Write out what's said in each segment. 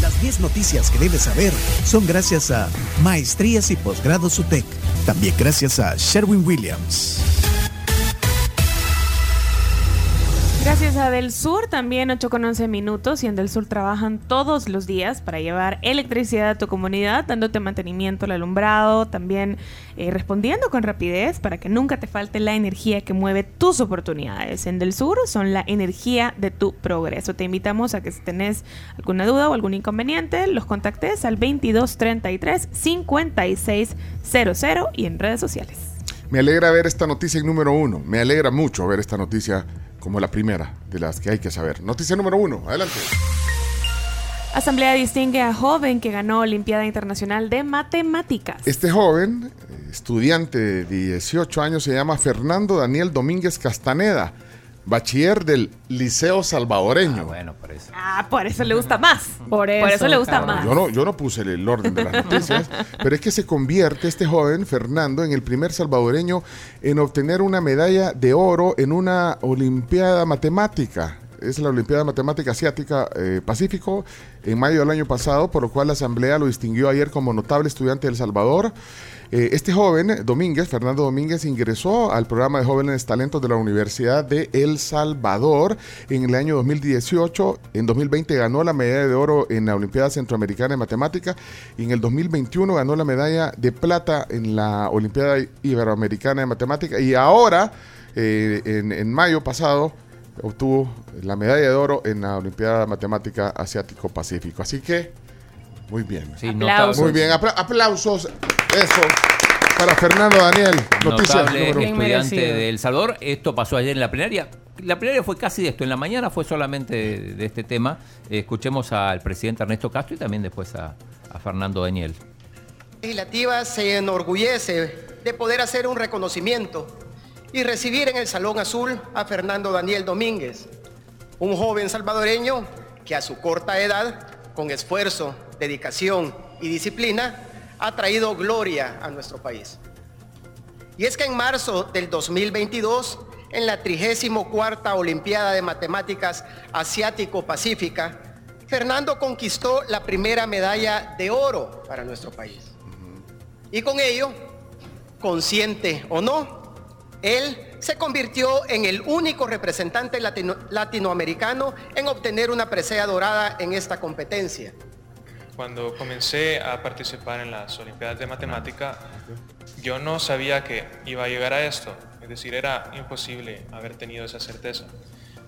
Las 10 noticias que debes saber son gracias a Maestrías y Posgrados UTEC. También gracias a Sherwin Williams. Gracias a Del Sur, también 8 con 11 minutos y en Del Sur trabajan todos los días para llevar electricidad a tu comunidad, dándote mantenimiento al alumbrado, también eh, respondiendo con rapidez para que nunca te falte la energía que mueve tus oportunidades. En Del Sur son la energía de tu progreso. Te invitamos a que si tenés alguna duda o algún inconveniente, los contactes al 2233 5600 y en redes sociales. Me alegra ver esta noticia en número uno. Me alegra mucho ver esta noticia como la primera de las que hay que saber. Noticia número uno, adelante. Asamblea distingue a joven que ganó Olimpiada Internacional de Matemáticas. Este joven, eh, estudiante de 18 años, se llama Fernando Daniel Domínguez Castaneda bachiller del Liceo Salvadoreño. Ah, bueno, por eso. Ah, por eso le gusta más. Por eso, le gusta más. Yo no, yo no puse el orden de las noticias, pero es que se convierte este joven, Fernando, en el primer salvadoreño en obtener una medalla de oro en una Olimpiada Matemática. Es la Olimpiada Matemática Asiática eh, Pacífico en mayo del año pasado, por lo cual la Asamblea lo distinguió ayer como notable estudiante del Salvador. Eh, este joven, Domínguez, Fernando Domínguez, ingresó al programa de jóvenes talentos de la Universidad de El Salvador en el año 2018. En 2020 ganó la medalla de oro en la Olimpiada Centroamericana de Matemática y en el 2021 ganó la medalla de plata en la Olimpiada Iberoamericana de Matemática y ahora, eh, en, mayo pasado, obtuvo la medalla de oro en la Olimpiada Matemática Asiático-Pacífico. Así que, muy bien. aplausos. Muy bien, aplausos. Eso. Para Fernando Daniel, noticia estudiante de El Salvador. Esto pasó ayer en la plenaria. La plenaria fue casi de esto. En la mañana fue solamente de, este tema. escuchemos al presidente Ernesto Castro y también después a, a Fernando Daniel. La legislativa se enorgullece de poder hacer un reconocimiento y recibir en el Salón Azul a Fernando Daniel Domínguez, un joven salvadoreño que a su corta edad, con esfuerzo, dedicación y disciplina, ha traído gloria a nuestro país. Y es que en marzo del 2022, en la 34 Olimpiada de Matemáticas Asiático-Pacífica, Fernando conquistó la primera medalla de oro para nuestro país. Y con ello, consciente o no, él se convirtió en el único representante latinoamericano en obtener una presea dorada en esta competencia cuando comencé a participar en las Olimpiadas de Matemática, yo no sabía que iba a llegar a esto. Es decir, era imposible haber tenido esa certeza.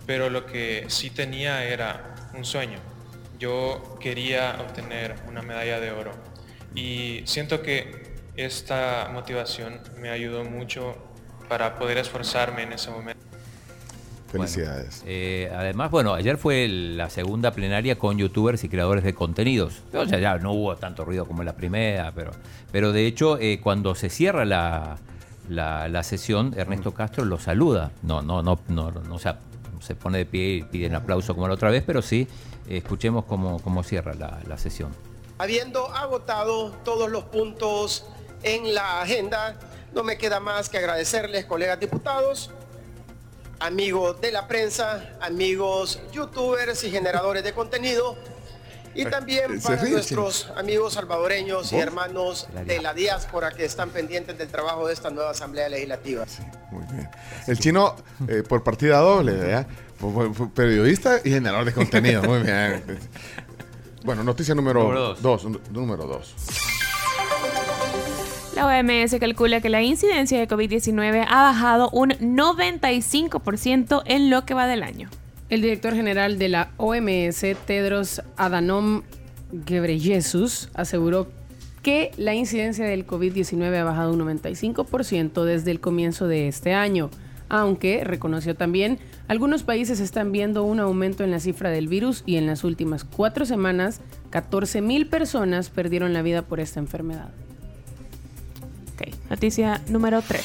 Pero lo que sí tenía era un sueño. Yo quería obtener una medalla de oro. Y siento que esta motivación me ayudó mucho para poder esforzarme en ese momento. Felicidades. Eh, además, bueno, ayer fue la segunda plenaria con youtubers y creadores de contenidos. O sea, ya no hubo tanto ruido como en la primera, pero, pero de hecho, eh, cuando se cierra la, la, sesión, Ernesto Castro lo saluda. No, no, no, no, no, se pone de pie y pide un aplauso como la otra vez, pero sí, eh, escuchemos cómo, cómo cierra la, la sesión. Habiendo agotado todos los puntos en la agenda, no me queda más que agradecerles, colegas diputados, amigos de la prensa, amigos youtubers y generadores de contenido, y también para nuestros amigos salvadoreños y hermanos de la diáspora que están pendientes del trabajo de esta nueva Asamblea Legislativa. muy bien. El chino, eh, por partida doble, ¿verdad? periodista y generador de contenido. Muy bien. Bueno, noticia número, dos. Número dos. La OMS calcula que la incidencia de COVID-19 ha bajado un 95% en lo que va del año. El director general de la OMS, Tedros Adhanom Ghebreyesus, aseguró que la incidencia del COVID-19 ha bajado un 95% desde el comienzo de este año, aunque reconoció también algunos países están viendo un aumento en la cifra del virus y en las últimas cuatro semanas 14.000 personas perdieron la vida por esta enfermedad. Noticia número 3.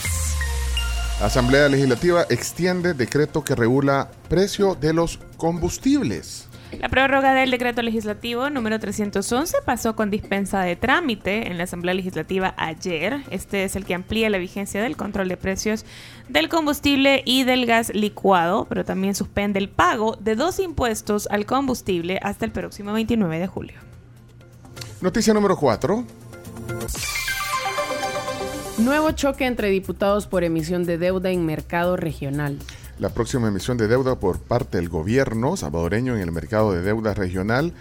Asamblea Legislativa extiende decreto que regula precio de los combustibles. La prórroga del decreto legislativo número 311 pasó con dispensa de trámite en la Asamblea Legislativa ayer. Este es el que amplía la vigencia del control de precios del combustible y del gas licuado, pero también suspende el pago de dos impuestos al combustible hasta el próximo 29 de julio. Noticia número 4. Nuevo choque entre diputados por emisión de deuda en mercado regional. La próxima emisión de deuda por parte del gobierno salvadoreño en el mercado de deuda regional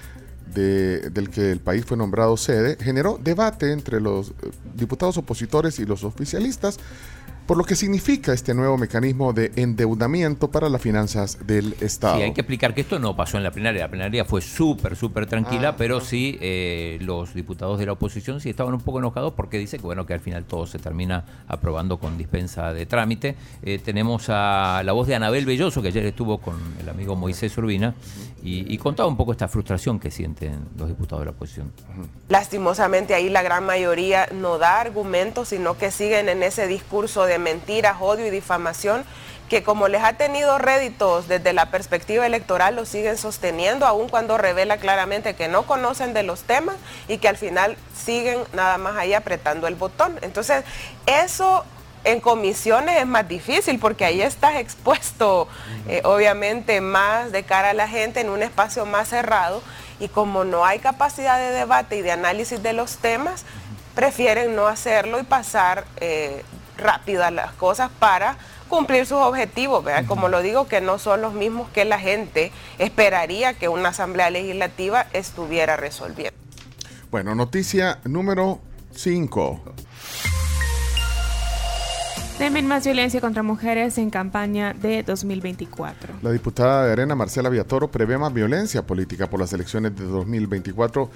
de- del que el país fue nombrado sede generó debate entre los eh, diputados opositores y los oficialistas por lo que significa este nuevo mecanismo de endeudamiento para las finanzas del Estado. Sí, hay que explicar que esto no pasó en la plenaria. La plenaria fue súper, súper tranquila, Ah, pero sí eh, los diputados de la oposición sí estaban un poco enojados porque dice que bueno que al final todo se termina aprobando con dispensa de trámite. Eh, tenemos a la voz de Anabel Belloso, que ayer estuvo con el amigo Moisés Urbina, y, y contaba un poco esta frustración que sienten los diputados de la oposición. Lastimosamente ahí la gran mayoría no da argumentos, sino que siguen en ese discurso de mentiras, odio y difamación, que como les ha tenido réditos desde la perspectiva electoral, lo siguen sosteniendo, aun cuando revela claramente que no conocen de los temas y que al final siguen nada más ahí apretando el botón. Entonces, eso en comisiones es más difícil porque ahí estás expuesto, eh, obviamente, más de cara a la gente en un espacio más cerrado y como no hay capacidad de debate y de análisis de los temas, prefieren no hacerlo y pasar eh, rápido a las cosas para cumplir sus objetivos, ¿verdad? Como lo digo, que no son los mismos que la gente esperaría que una asamblea legislativa estuviera resolviendo. Bueno, noticia número 5. Temen más violencia contra mujeres en campaña de 2024. La diputada de Arena, Marcela Villatoro, prevé más violencia política por las elecciones de 2024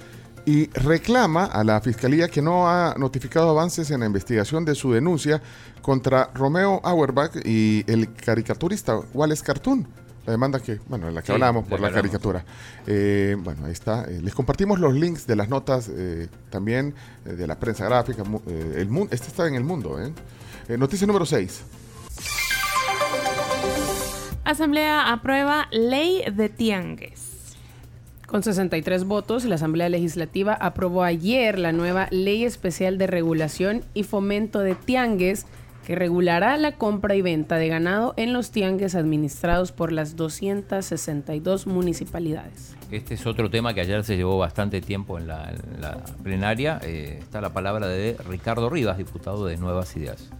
y reclama a la Fiscalía que no ha notificado avances en la investigación de su denuncia contra Romeo Auerbach y el caricaturista Wallace Cartoon. La demanda que, bueno, en la que Sí, hablamos la por la hablamos. caricatura. Eh, bueno, ahí está. Eh, les compartimos los links de las notas eh, también eh, de la prensa gráfica. mu- eh, el mundo, este está en el mundo. ¿eh? Eh, noticia número 6. Asamblea aprueba ley de tiangues. Con 63 votos, la Asamblea Legislativa aprobó ayer la nueva Ley Especial de Regulación y Fomento de Tiangues que regulará la compra y venta de ganado en los tiangues administrados por las 262 municipalidades. Este es otro tema que ayer se llevó bastante tiempo en la, en la plenaria. Eh, está la palabra de Ricardo Rivas, diputado de Nuevas Ideas.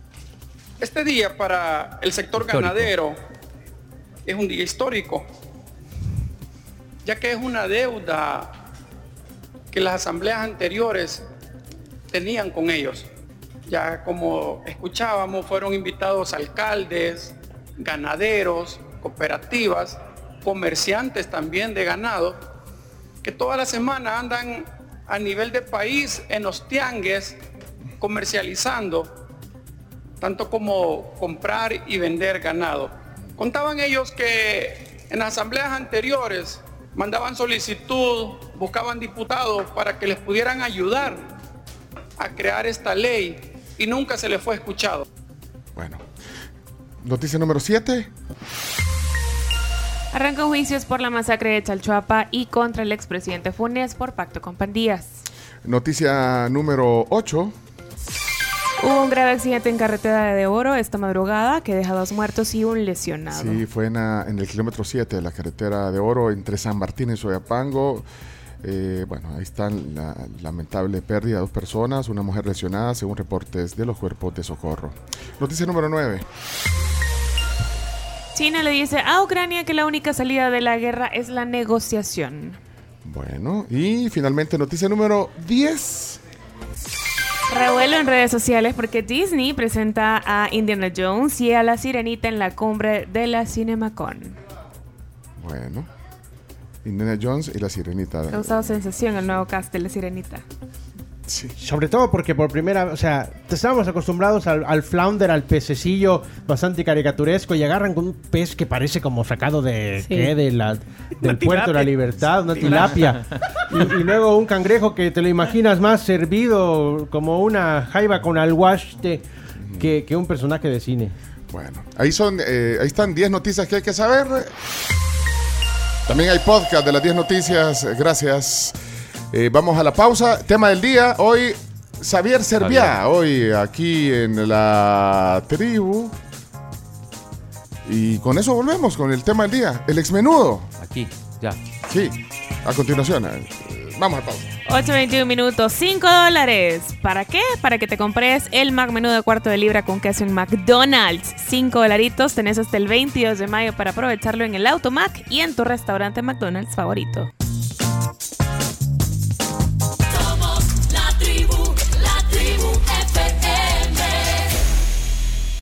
Este día para el sector Histórico. ganadero es un día histórico, ya que es una deuda que las asambleas anteriores tenían con ellos. Ya como escuchábamos, fueron invitados alcaldes, ganaderos, cooperativas, comerciantes también de ganado, que toda la semana andan a nivel de país en los tiangues comercializando tanto como comprar y vender ganado. Contaban ellos que en las asambleas anteriores mandaban solicitud, buscaban diputados para que les pudieran ayudar a crear esta ley y nunca se les fue escuchado. Bueno. Noticia número 7. Arrancan juicios por la masacre de Chalchuapa y contra el expresidente Funes por pacto con pandillas. Noticia número 8. Hubo un grave accidente en carretera de Oro esta madrugada que deja dos muertos y un lesionado. Sí, fue en, el kilómetro 7 de la carretera de Oro entre San Martín y Soyapango. Eh, bueno, ahí está la lamentable pérdida de dos personas, una mujer lesionada, según reportes de los cuerpos de socorro. Noticia número 9. China le dice a Ucrania que la única salida de la guerra es la negociación. Bueno, y finalmente noticia número 10. Revuelo en redes sociales porque Disney presenta a Indiana Jones y a la Sirenita en la cumbre de la CinemaCon. Bueno, Indiana Jones y la sirenita. Ha causado sensación el nuevo cast de la Sirenita. Sí. Sobre todo porque por primera vez, o sea, estábamos acostumbrados al, al flounder, al pececillo bastante caricaturesco y agarran con un pez que parece como sacado de, Sí. ¿qué? de la, del puerto de la libertad, una tilapia. Y, y luego un cangrejo que te lo imaginas más servido como una jaiba con alguaste que, que un personaje de cine. Bueno, ahí, son, eh, ahí están 10 noticias que hay que saber. También hay podcast de las 10 noticias. Gracias. Eh, vamos a la pausa. Tema del día. Hoy, Xavier Serviá. Hoy aquí en la tribu. Y con eso volvemos con el tema del día. El exmenudo. Aquí, ya. Sí. A continuación. eh, Vamos a pausa. 8.21 minutos, 5 dólares. ¿Para qué? Para que te compres el Mac menú de cuarto de libra con queso en McDonald's. 5 dolaritos, tenés hasta el 22 de mayo para aprovecharlo en el Automac y en tu restaurante McDonald's favorito.